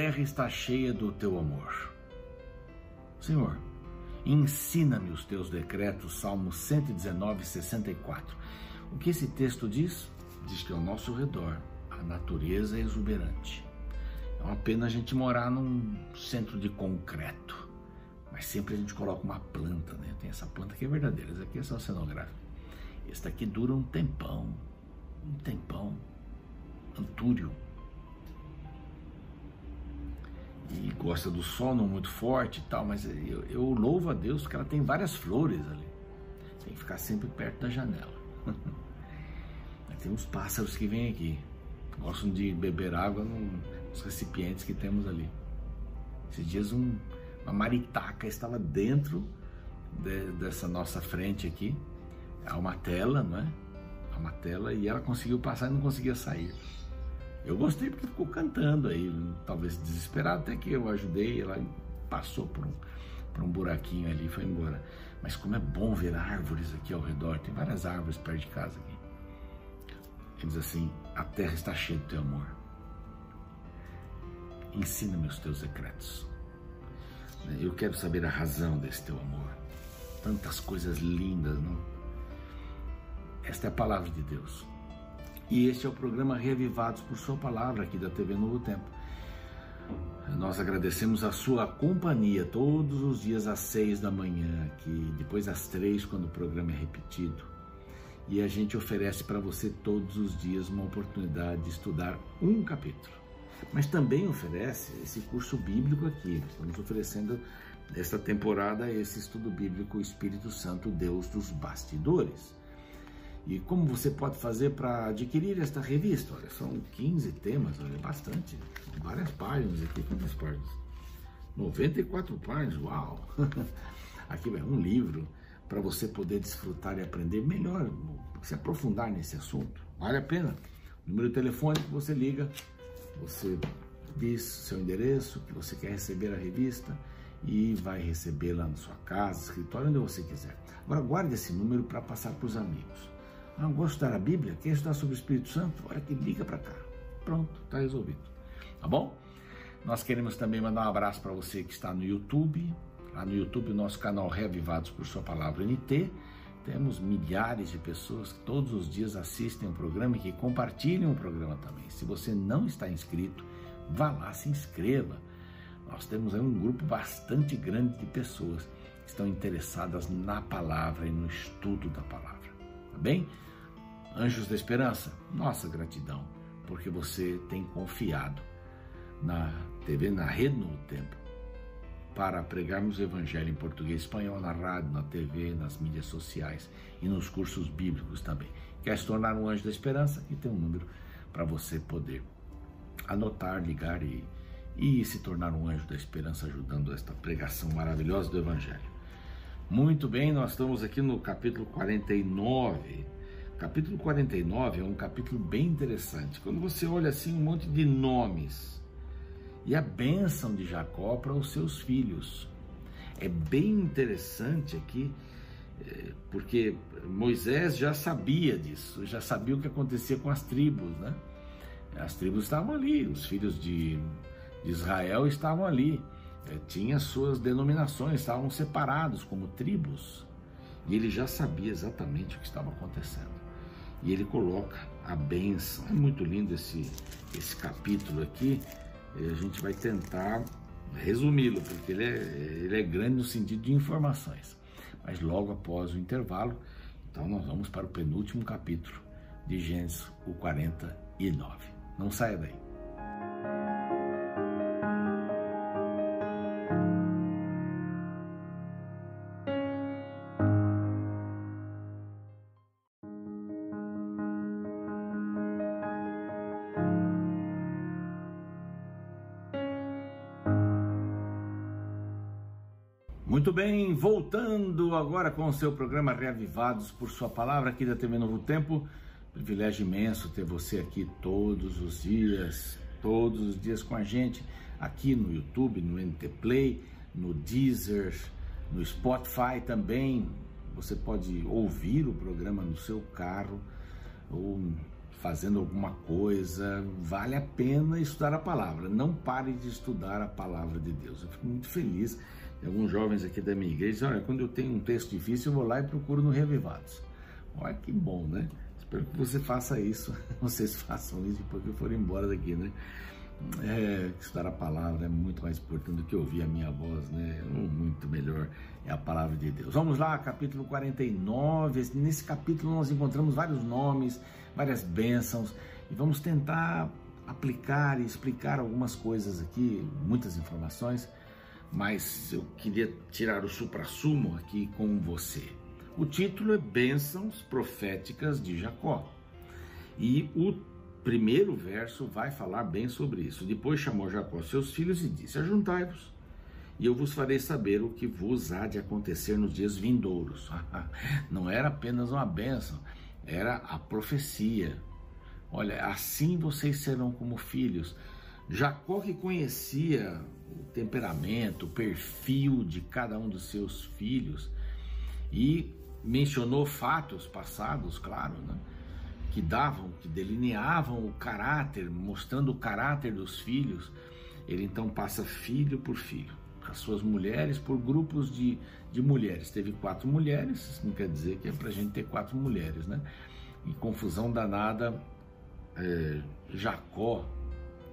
terra está cheia do teu amor. Senhor, ensina-me os teus decretos, Salmo 119, 64. O que esse texto diz? Diz que ao nosso redor a natureza é exuberante. É uma pena a gente morar num centro de concreto, mas sempre a gente coloca uma planta, né? Tem essa planta que é verdadeira, essa aqui é só cenográfica. Esse daqui dura um tempão, um tempão. Antúrio. Gosta do sol não muito forte e tal, mas eu, eu louvo a Deus que ela tem várias flores ali. Tem que ficar sempre perto da janela. tem uns pássaros que vêm aqui. Gostam de beber água nos recipientes que temos ali. Esses dias um, uma maritaca estava dentro de, dessa nossa frente aqui. Há uma tela, não é? Há uma tela e ela conseguiu passar e não conseguia sair. Eu gostei porque ficou cantando aí, talvez desesperado, até que eu ajudei, ela passou por um, por um buraquinho ali e foi embora. Mas como é bom ver árvores aqui ao redor, tem várias árvores perto de casa aqui. Ele diz assim: A terra está cheia do teu amor. Ensina-me os teus secretos. Eu quero saber a razão desse teu amor. Tantas coisas lindas, não? Esta é a palavra de Deus. E este é o programa Reavivados por Sua Palavra aqui da TV Novo Tempo. Nós agradecemos a sua companhia todos os dias às seis da manhã, aqui, depois às três, quando o programa é repetido. E a gente oferece para você todos os dias uma oportunidade de estudar um capítulo. Mas também oferece esse curso bíblico aqui. Estamos oferecendo esta temporada esse estudo bíblico Espírito Santo, Deus dos bastidores. E como você pode fazer para adquirir esta revista? Olha, são 15 temas, olha, bastante. Várias páginas aqui, quantas páginas? 94 páginas, uau! aqui vai um livro para você poder desfrutar e aprender melhor, se aprofundar nesse assunto. Vale a pena. O número de telefone que você liga, você diz seu endereço, que você quer receber a revista e vai recebê-la na sua casa, escritório, onde você quiser. Agora guarde esse número para passar para os amigos. Ah, gosto de estudar a Bíblia? Quer estudar sobre o Espírito Santo? Olha que liga para cá. Pronto, está resolvido. Tá bom? Nós queremos também mandar um abraço para você que está no YouTube. Lá no YouTube, nosso canal Reavivados por Sua Palavra NT. Temos milhares de pessoas que todos os dias assistem o programa e que compartilham o programa também. Se você não está inscrito, vá lá, se inscreva. Nós temos aí um grupo bastante grande de pessoas que estão interessadas na palavra e no estudo da palavra. Tá bem? Anjos da Esperança, nossa gratidão, porque você tem confiado na TV, na Rede Novo Tempo, para pregarmos o Evangelho em português e espanhol na rádio, na TV, nas mídias sociais e nos cursos bíblicos também. Quer se tornar um anjo da esperança? E tem um número para você poder anotar, ligar e, e se tornar um anjo da esperança ajudando esta pregação maravilhosa do Evangelho. Muito bem, nós estamos aqui no capítulo 49 Capítulo 49 é um capítulo bem interessante. Quando você olha assim um monte de nomes e a bênção de Jacó para os seus filhos. É bem interessante aqui, é, porque Moisés já sabia disso, já sabia o que acontecia com as tribos, né? As tribos estavam ali, os filhos de, Israel estavam ali, é, tinha suas denominações, estavam separados como tribos, e ele já sabia exatamente o que estava acontecendo e ele coloca a bênção. É muito lindo esse, esse capítulo aqui. a gente vai tentar resumi-lo, porque ele é, ele é grande no sentido de informações. Mas logo após o intervalo, então nós vamos para o penúltimo capítulo de Gênesis, o 49. Não saia daí. Agora com o seu programa Reavivados por Sua Palavra aqui da TV Novo Tempo. Privilégio imenso ter você aqui todos os dias, todos os dias com a gente, aqui no YouTube, no NT Play, no Deezer, no Spotify também. Você pode ouvir o programa no seu carro ou fazendo alguma coisa, vale a pena estudar a palavra. Não pare de estudar a palavra de Deus. Eu fico muito feliz alguns jovens aqui da minha igreja. Olha, quando eu tenho um texto difícil, eu vou lá e procuro no Revivados. Olha que bom, né? Espero que você faça isso, vocês façam isso depois que eu for embora daqui, né? É, estudar a palavra é muito mais importante do que ouvir a minha voz, né? Muito melhor é a palavra de Deus. Vamos lá, capítulo 49. Nesse capítulo nós encontramos vários nomes, várias bênçãos e vamos tentar aplicar e explicar algumas coisas aqui, muitas informações, mas eu queria tirar o supra-sumo aqui com você. O título é Bênçãos Proféticas de Jacó. E o primeiro verso vai falar bem sobre isso. Depois chamou Jacó seus filhos e disse: Ajuntai-vos, e eu vos farei saber o que vos há de acontecer nos dias vindouros. Não era apenas uma bênção, era a profecia. Olha, assim vocês serão como filhos. Jacó que conhecia o temperamento, o perfil de cada um dos seus filhos e mencionou fatos passados, claro, né? que davam, que delineavam o caráter, mostrando o caráter dos filhos, ele então passa filho por filho, as suas mulheres por grupos de, de mulheres. Teve quatro mulheres, não quer dizer que é para a gente ter quatro mulheres, né? E confusão danada, é, Jacó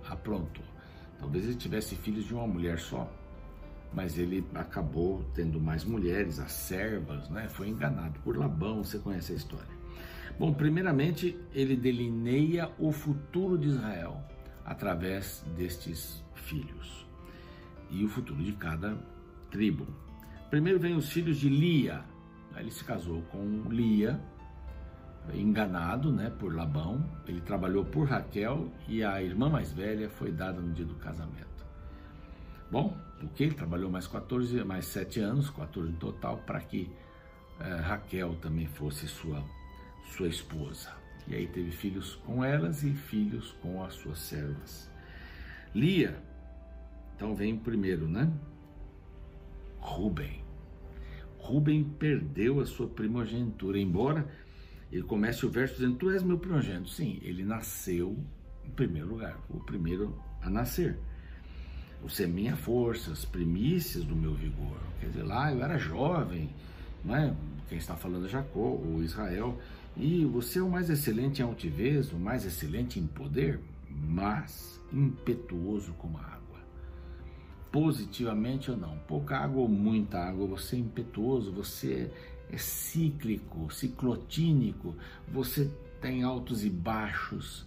aprontou. Talvez ele tivesse filhos de uma mulher só, mas ele acabou tendo mais mulheres, as servas, né? Foi enganado por Labão, você conhece a história. Bom, primeiramente, ele delineia o futuro de Israel através destes filhos e o futuro de cada tribo. Primeiro vem os filhos de Lia. Ele se casou com Lia, enganado né, por Labão. Ele trabalhou por Raquel e a irmã mais velha foi dada no dia do casamento. Bom, o que? Ele trabalhou mais 14, mais 7 anos, 14 no total, para que eh, Raquel também fosse sua sua esposa. E aí teve filhos com elas e filhos com as suas servas. Lia, então vem o primeiro, né? Rubem. Rubem perdeu a sua primogenitura, embora ele comece o verso dizendo: Tu és meu primogênito. Sim, ele nasceu em primeiro lugar, o primeiro a nascer. Você é minha força, as primícias do meu vigor. Quer dizer, lá eu era jovem, não é? Quem está falando é Jacó, ou Israel, e você é o mais excelente em altivez, o mais excelente em poder, mas impetuoso como a. Positivamente ou não, pouca água ou muita água, você é impetuoso, você é cíclico, ciclotínico, você tem altos e baixos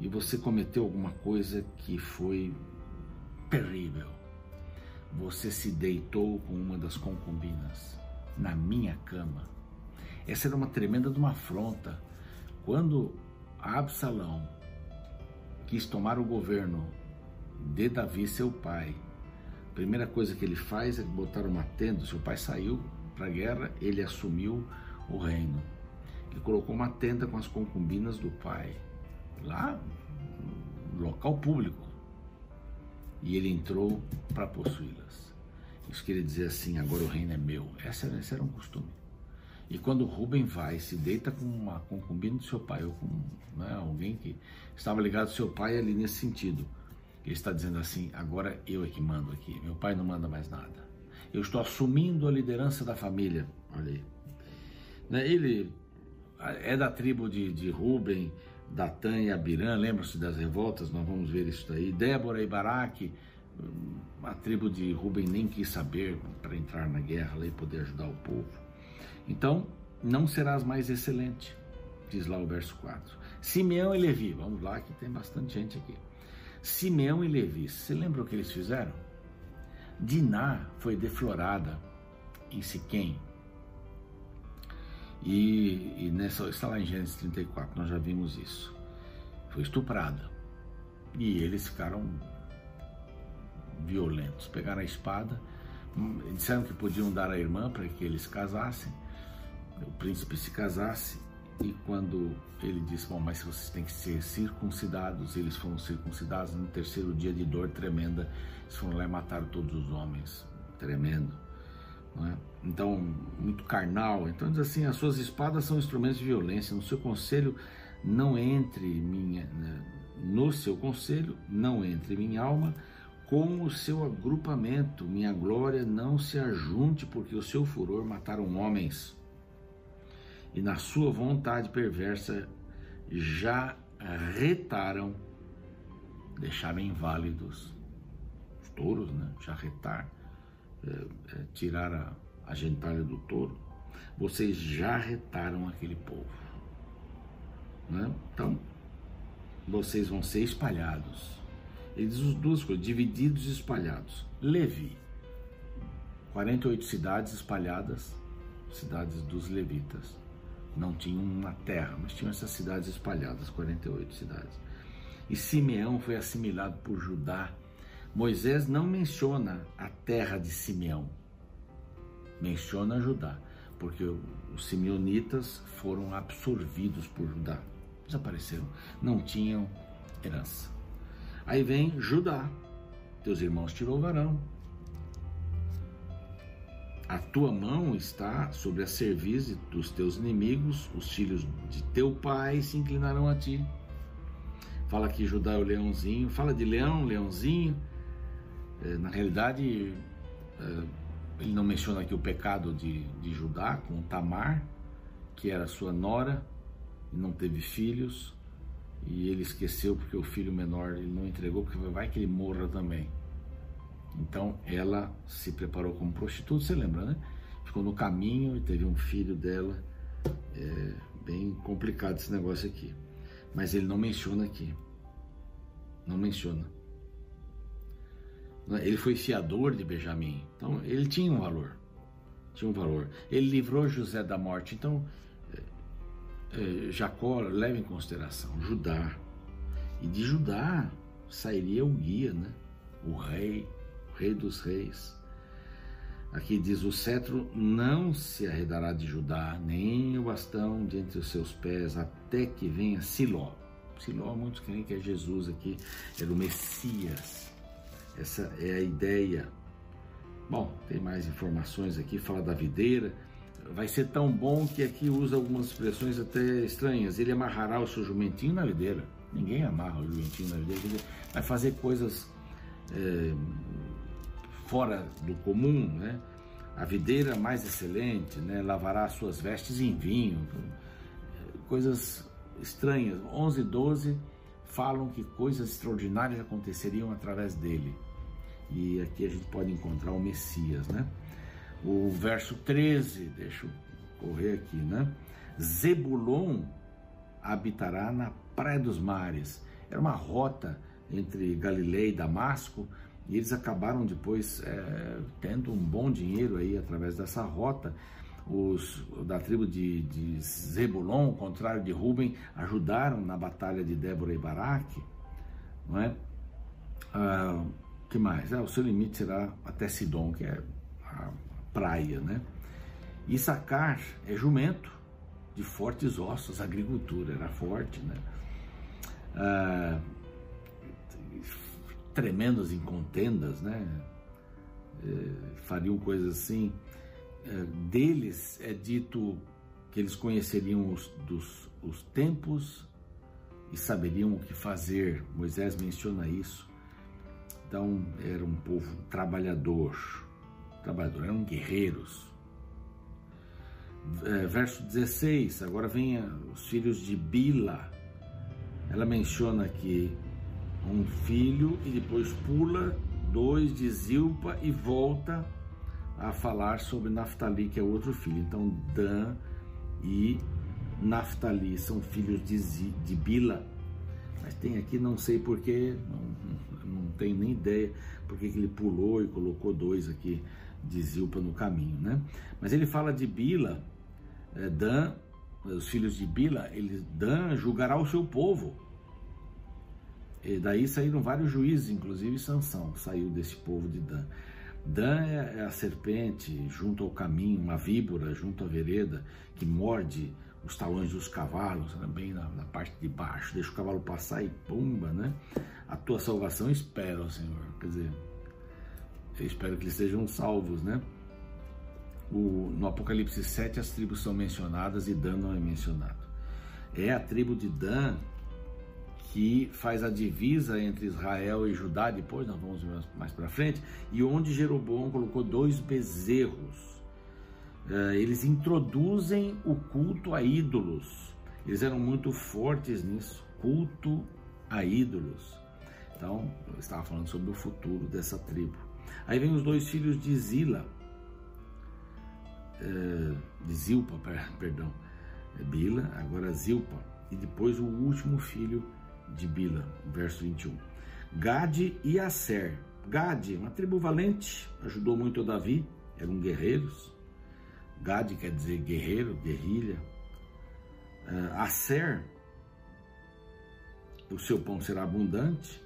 e você cometeu alguma coisa que foi terrível. Você se deitou com uma das concubinas na minha cama essa era uma tremenda de uma afronta. Quando Absalão quis tomar o governo de Davi, seu pai, a primeira coisa que ele faz é botar uma tenda. Seu pai saiu para a guerra, ele assumiu o reino. Ele colocou uma tenda com as concubinas do pai, lá no local público. E ele entrou para possuí-las. Isso queria dizer assim: agora o reino é meu. Esse era, esse era um costume. E quando Rubem vai, se deita com uma concubina do seu pai, ou com né, alguém que estava ligado ao seu pai ali nesse sentido, ele está dizendo assim: agora eu é que mando aqui, meu pai não manda mais nada. Eu estou assumindo a liderança da família. Olha aí. Né, ele é da tribo de, de Rubem, Datã e Abirã, lembra-se das revoltas, nós vamos ver isso daí. Débora e Baraque, a tribo de Rubem nem quis saber para entrar na guerra e poder ajudar o povo. Então, não serás mais excelente, diz lá o verso 4. Simeão e Levi, vamos lá que tem bastante gente aqui. Simeão e Levi, você lembra o que eles fizeram? Diná foi deflorada em Siquém. E, e nessa, está lá em Gênesis 34, nós já vimos isso. Foi estuprada. E eles ficaram violentos. Pegaram a espada, disseram que podiam dar a irmã para que eles casassem o príncipe se casasse e quando ele disse, bom, mas vocês têm que ser circuncidados, eles foram circuncidados no terceiro dia de dor tremenda, eles foram lá e mataram todos os homens, tremendo. É? Então, muito carnal. Então, diz assim: as suas espadas são instrumentos de violência, no seu conselho não entre minha né, no seu conselho, não entre minha alma com o seu agrupamento, minha glória não se ajunte, porque o seu furor mataram homens, e na sua vontade perversa já retaram, deixaram inválidos os touros, né? Já retar, é, é, tirar a, a gentalha do touro. Vocês já retaram aquele povo, né? Então, vocês vão ser espalhados ele diz duas coisas: divididos e espalhados. Levi, 48 cidades espalhadas, cidades dos levitas. Não tinham uma terra, mas tinham essas cidades espalhadas, 48 cidades. E Simeão foi assimilado por Judá. Moisés não menciona a terra de Simeão, menciona Judá, porque os simeonitas foram absorvidos por Judá, desapareceram, não tinham herança. Aí vem Judá, teus irmãos te louvarão. A tua mão está sobre a cerviz dos teus inimigos, os filhos de teu pai se inclinarão a ti. Fala que Judá é o leãozinho, fala de leão, leãozinho. É, na realidade, é, ele não menciona aqui o pecado de, de Judá com Tamar, que era sua nora e não teve filhos e ele esqueceu porque o filho menor ele não entregou, porque vai que ele morra também. Então ela se preparou como prostituta, você lembra, né? Ficou no caminho e teve um filho dela. É bem complicado esse negócio aqui. Mas ele não menciona aqui. Não menciona. Ele foi fiador de Benjamim. Então ele tinha um valor. Tinha um valor. Ele livrou José da morte. Então é, Jacó leva em consideração Judá. E de Judá sairia o guia, né? o rei, rei dos reis. Aqui diz: o cetro não se arredará de Judá, nem o bastão de entre os seus pés, até que venha Siló. Siló, muitos creem que é Jesus aqui, era o Messias. Essa é a ideia. Bom, tem mais informações aqui, fala da videira vai ser tão bom que aqui usa algumas expressões até estranhas. Ele amarrará o seu jumentinho na videira. Ninguém amarra o jumentinho na videira. Vai fazer coisas é, fora do comum, né? A videira mais excelente, né? Lavará suas vestes em vinho. Coisas estranhas. 11 e 12 falam que coisas extraordinárias aconteceriam através dele. E aqui a gente pode encontrar o Messias, né? o verso 13, deixa eu correr aqui, né? Zebulon habitará na Praia dos Mares. Era uma rota entre Galileia e Damasco, e eles acabaram depois é, tendo um bom dinheiro aí através dessa rota. Os da tribo de, de Zebulon, ao contrário de Ruben, ajudaram na batalha de Débora e Baraque, não é? Ah, que mais? É, o seu limite será até Sidom, que é a praia, né? Issacar é jumento de fortes ossos, agricultura era forte, né? Ah, tremendos em contendas, né? É, fariam coisas assim. É, deles é dito que eles conheceriam os, dos, os tempos e saberiam o que fazer. Moisés menciona isso. Então, era um povo trabalhador, trabalhador, eram guerreiros. É, verso 16, agora vem os filhos de Bila. Ela menciona aqui um filho e depois pula dois de Zilpa e volta a falar sobre Naftali, que é outro filho. Então, Dan e Naftali são filhos de, Z, de Bila. Mas tem aqui, não sei porquê, não, não tenho nem ideia porque que ele pulou e colocou dois aqui de Zilpa no caminho, né? Mas ele fala de Bila, é, Dan, os filhos de Bila, ele, Dan julgará o seu povo. E daí saíram vários juízes, inclusive Sansão saiu desse povo de Dan. Dan é, é a serpente junto ao caminho, uma víbora junto à vereda que morde os talões dos cavalos, bem na, na, parte de baixo, deixa o cavalo passar e pumba, né? A tua salvação espera, Senhor. Quer dizer, eu espero que eles sejam salvos, né? O, no Apocalipse 7 as tribos são mencionadas e Dan não é mencionado. é a tribo de Dan que faz a divisa entre Israel e Judá, depois nós vamos ver mais para frente, e onde Jeroboão colocou dois bezerros. Uh, eles introduzem o culto a ídolos. Eles eram muito fortes nisso, culto a ídolos. Então, eu estava falando sobre o futuro dessa tribo. Aí vem os dois filhos de Zila, uh, de Zilpa, perdão, é Bila, agora Zilpa, e depois o último filho de Bila, verso 21. Gade e Aser. Gade, uma tribo valente, ajudou muito Davi, eram guerreiros. Gade quer dizer guerreiro, guerrilha. Uh, Aser, o seu pão será abundante.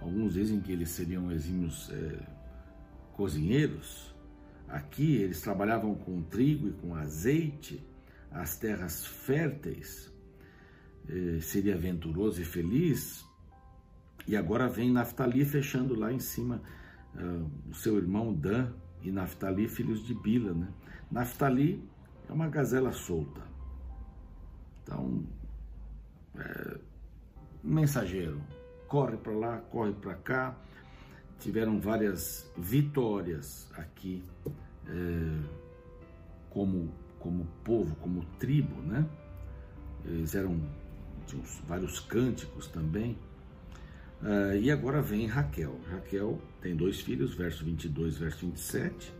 Alguns dizem que eles seriam exímios é, cozinheiros. Aqui eles trabalhavam com trigo e com azeite, as terras férteis seria venturoso e feliz, e agora vem Naftali fechando lá em cima uh, o seu irmão Dan e Naftali, filhos de Bila. Né? Naftali é uma gazela solta. Então, é, mensageiro, corre para lá, corre para cá. Tiveram várias vitórias aqui é, como, como povo, como tribo, né? Eles eram tinha vários cânticos também. Uh, e agora vem Raquel. Raquel tem dois filhos, verso 22, verso 27.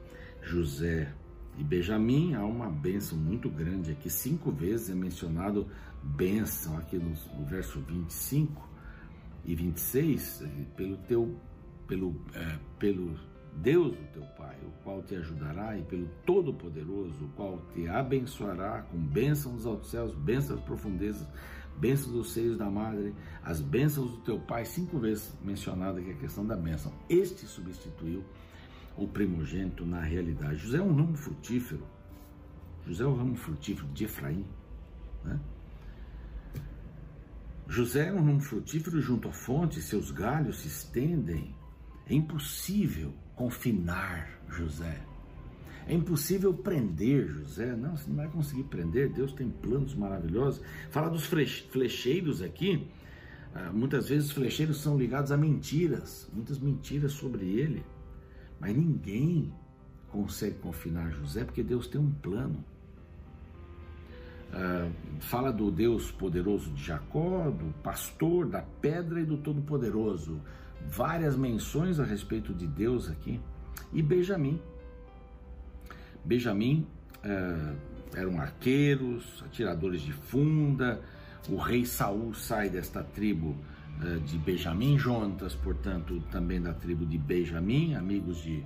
José e Benjamim. Há uma bênção muito grande aqui. Cinco vezes é mencionado bênção aqui no, no verso 25 e 26. Pelo teu, pelo, é, pelo Deus, o teu Pai, o qual te ajudará, e pelo Todo-Poderoso, o qual te abençoará com bênçãos dos altos céus, bênçãos das profundezas, bênçãos dos seios da madre, as bênçãos do teu pai, cinco vezes mencionada aqui a questão da bênção. Este substituiu o primogênito na realidade. José é um ramo frutífero. José é um ramo frutífero de Efraim. Né? José é um ramo frutífero junto à fonte, seus galhos se estendem. É impossível confinar José. É impossível prender José, não, você não vai conseguir prender, Deus tem planos maravilhosos. Fala dos flecheiros aqui, ah, muitas vezes os flecheiros são ligados a mentiras, muitas mentiras sobre ele, mas ninguém consegue confinar José porque Deus tem um plano. Uh, fala do Deus poderoso de Jacó, do pastor, da pedra e do Todo-Poderoso. Várias menções a respeito de Deus aqui. E Benjamim, Benjamim é, eram arqueiros, atiradores de funda. O rei Saul sai desta tribo é, de Benjamim, Jonatas, portanto, também da tribo de Benjamim, amigos de,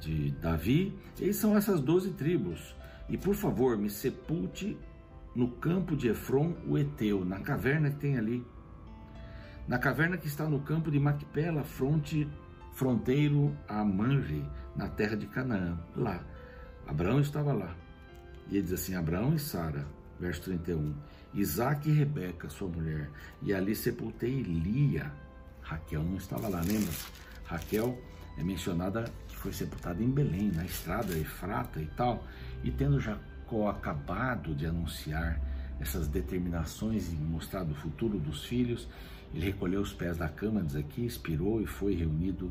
de Davi. E são essas doze tribos. E por favor, me sepulte no campo de Efron, o Eteu, na caverna que tem ali. Na caverna que está no campo de Macpela, fronte, fronteiro a Manre, na terra de Canaã. Lá Abraão estava lá. E ele diz assim: Abraão e Sara, verso 31. Isaac e Rebeca, sua mulher. E ali sepultei Lia. Raquel não estava lá, lembra? Raquel é mencionada que foi sepultada em Belém, na estrada Efrata e tal. E tendo Jacó acabado de anunciar essas determinações e mostrado o futuro dos filhos, ele recolheu os pés da cama, diz aqui, expirou e foi reunido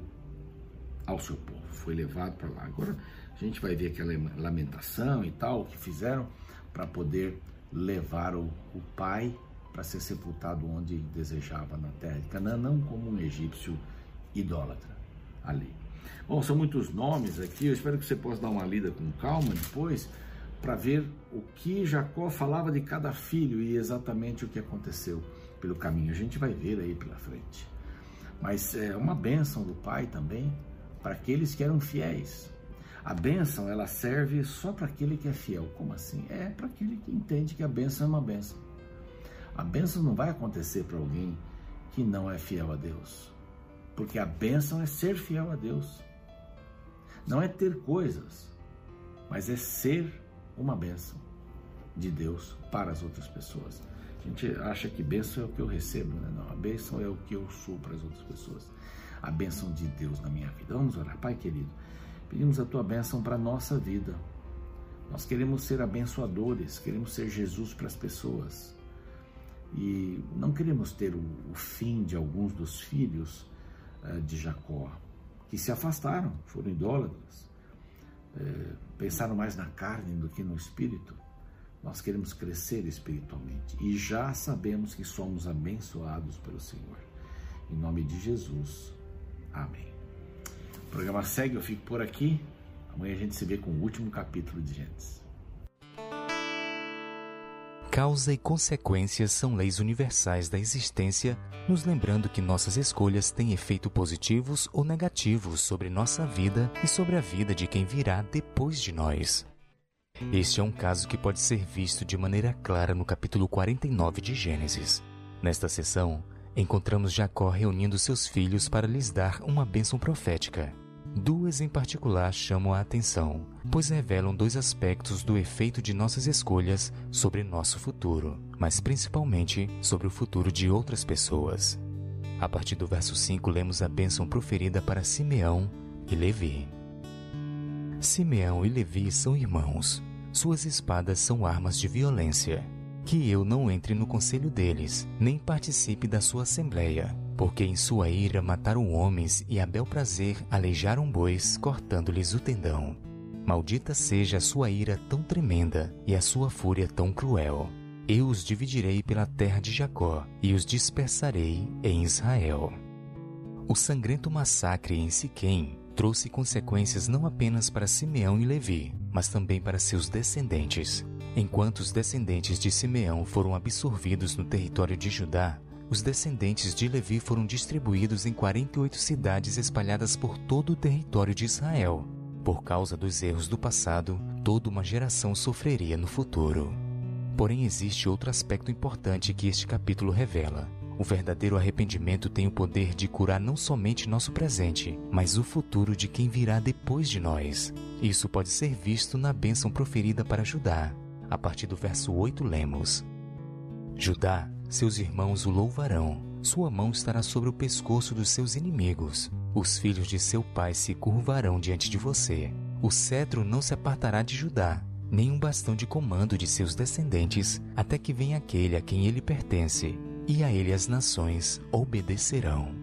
ao seu povo. Foi levado para lá. Agora, a gente vai ver aquela lamentação e tal que fizeram para poder levar o, o pai para ser sepultado onde desejava na terra de Canaã, não como um egípcio idólatra ali. Bom, são muitos nomes aqui, eu espero que você possa dar uma lida com calma depois para ver o que Jacó falava de cada filho e exatamente o que aconteceu pelo caminho. A gente vai ver aí pela frente. Mas é uma bênção do pai também para aqueles que eram fiéis. A bênção, ela serve só para aquele que é fiel. Como assim? É para aquele que entende que a bênção é uma bênção. A bênção não vai acontecer para alguém que não é fiel a Deus. Porque a bênção é ser fiel a Deus. Não é ter coisas, mas é ser uma bênção de Deus para as outras pessoas. A gente acha que bênção é o que eu recebo, né? Não, a bênção é o que eu sou para as outras pessoas. A bênção de Deus na minha vida. Vamos orar, Pai querido. Pedimos a tua bênção para a nossa vida. Nós queremos ser abençoadores, queremos ser Jesus para as pessoas. E não queremos ter o, o fim de alguns dos filhos uh, de Jacó, que se afastaram, foram idólatras, uh, pensaram mais na carne do que no espírito. Nós queremos crescer espiritualmente e já sabemos que somos abençoados pelo Senhor. Em nome de Jesus. Amém. Programa segue, eu fico por aqui. Amanhã a gente se vê com o último capítulo de Gênesis. Causa e consequências são leis universais da existência, nos lembrando que nossas escolhas têm efeito positivos ou negativos sobre nossa vida e sobre a vida de quem virá depois de nós. Este é um caso que pode ser visto de maneira clara no capítulo 49 de Gênesis. Nesta sessão, encontramos Jacó reunindo seus filhos para lhes dar uma bênção profética. Duas em particular chamam a atenção, pois revelam dois aspectos do efeito de nossas escolhas sobre nosso futuro, mas principalmente sobre o futuro de outras pessoas. A partir do verso 5, lemos a bênção proferida para Simeão e Levi. Simeão e Levi são irmãos. Suas espadas são armas de violência. Que eu não entre no conselho deles, nem participe da sua assembleia, porque em sua ira mataram homens e a bel prazer aleijaram bois, cortando-lhes o tendão. Maldita seja a sua ira tão tremenda e a sua fúria tão cruel. Eu os dividirei pela terra de Jacó e os dispersarei em Israel. O sangrento massacre em Siquém trouxe consequências não apenas para Simeão e Levi, mas também para seus descendentes. Enquanto os descendentes de Simeão foram absorvidos no território de Judá, os descendentes de Levi foram distribuídos em 48 cidades espalhadas por todo o território de Israel. Por causa dos erros do passado, toda uma geração sofreria no futuro. Porém, existe outro aspecto importante que este capítulo revela. O verdadeiro arrependimento tem o poder de curar não somente nosso presente, mas o futuro de quem virá depois de nós. Isso pode ser visto na bênção proferida para Judá. A partir do verso 8, lemos: Judá seus irmãos o louvarão. Sua mão estará sobre o pescoço dos seus inimigos. Os filhos de seu pai se curvarão diante de você. O cetro não se apartará de Judá, nem um bastão de comando de seus descendentes, até que venha aquele a quem ele pertence, e a ele as nações obedecerão.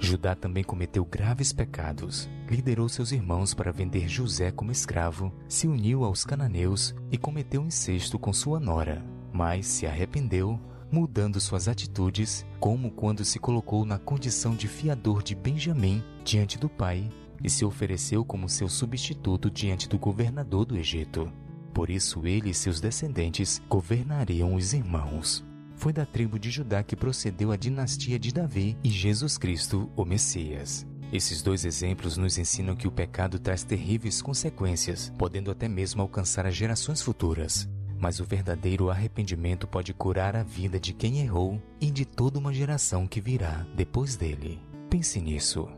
Judá também cometeu graves pecados. Liderou seus irmãos para vender José como escravo, se uniu aos cananeus e cometeu incesto com sua nora. Mas se arrependeu, mudando suas atitudes, como quando se colocou na condição de fiador de Benjamim diante do pai e se ofereceu como seu substituto diante do governador do Egito. Por isso ele e seus descendentes governariam os irmãos. Foi da tribo de Judá que procedeu a dinastia de Davi e Jesus Cristo, o Messias. Esses dois exemplos nos ensinam que o pecado traz terríveis consequências, podendo até mesmo alcançar as gerações futuras. Mas o verdadeiro arrependimento pode curar a vida de quem errou e de toda uma geração que virá depois dele. Pense nisso.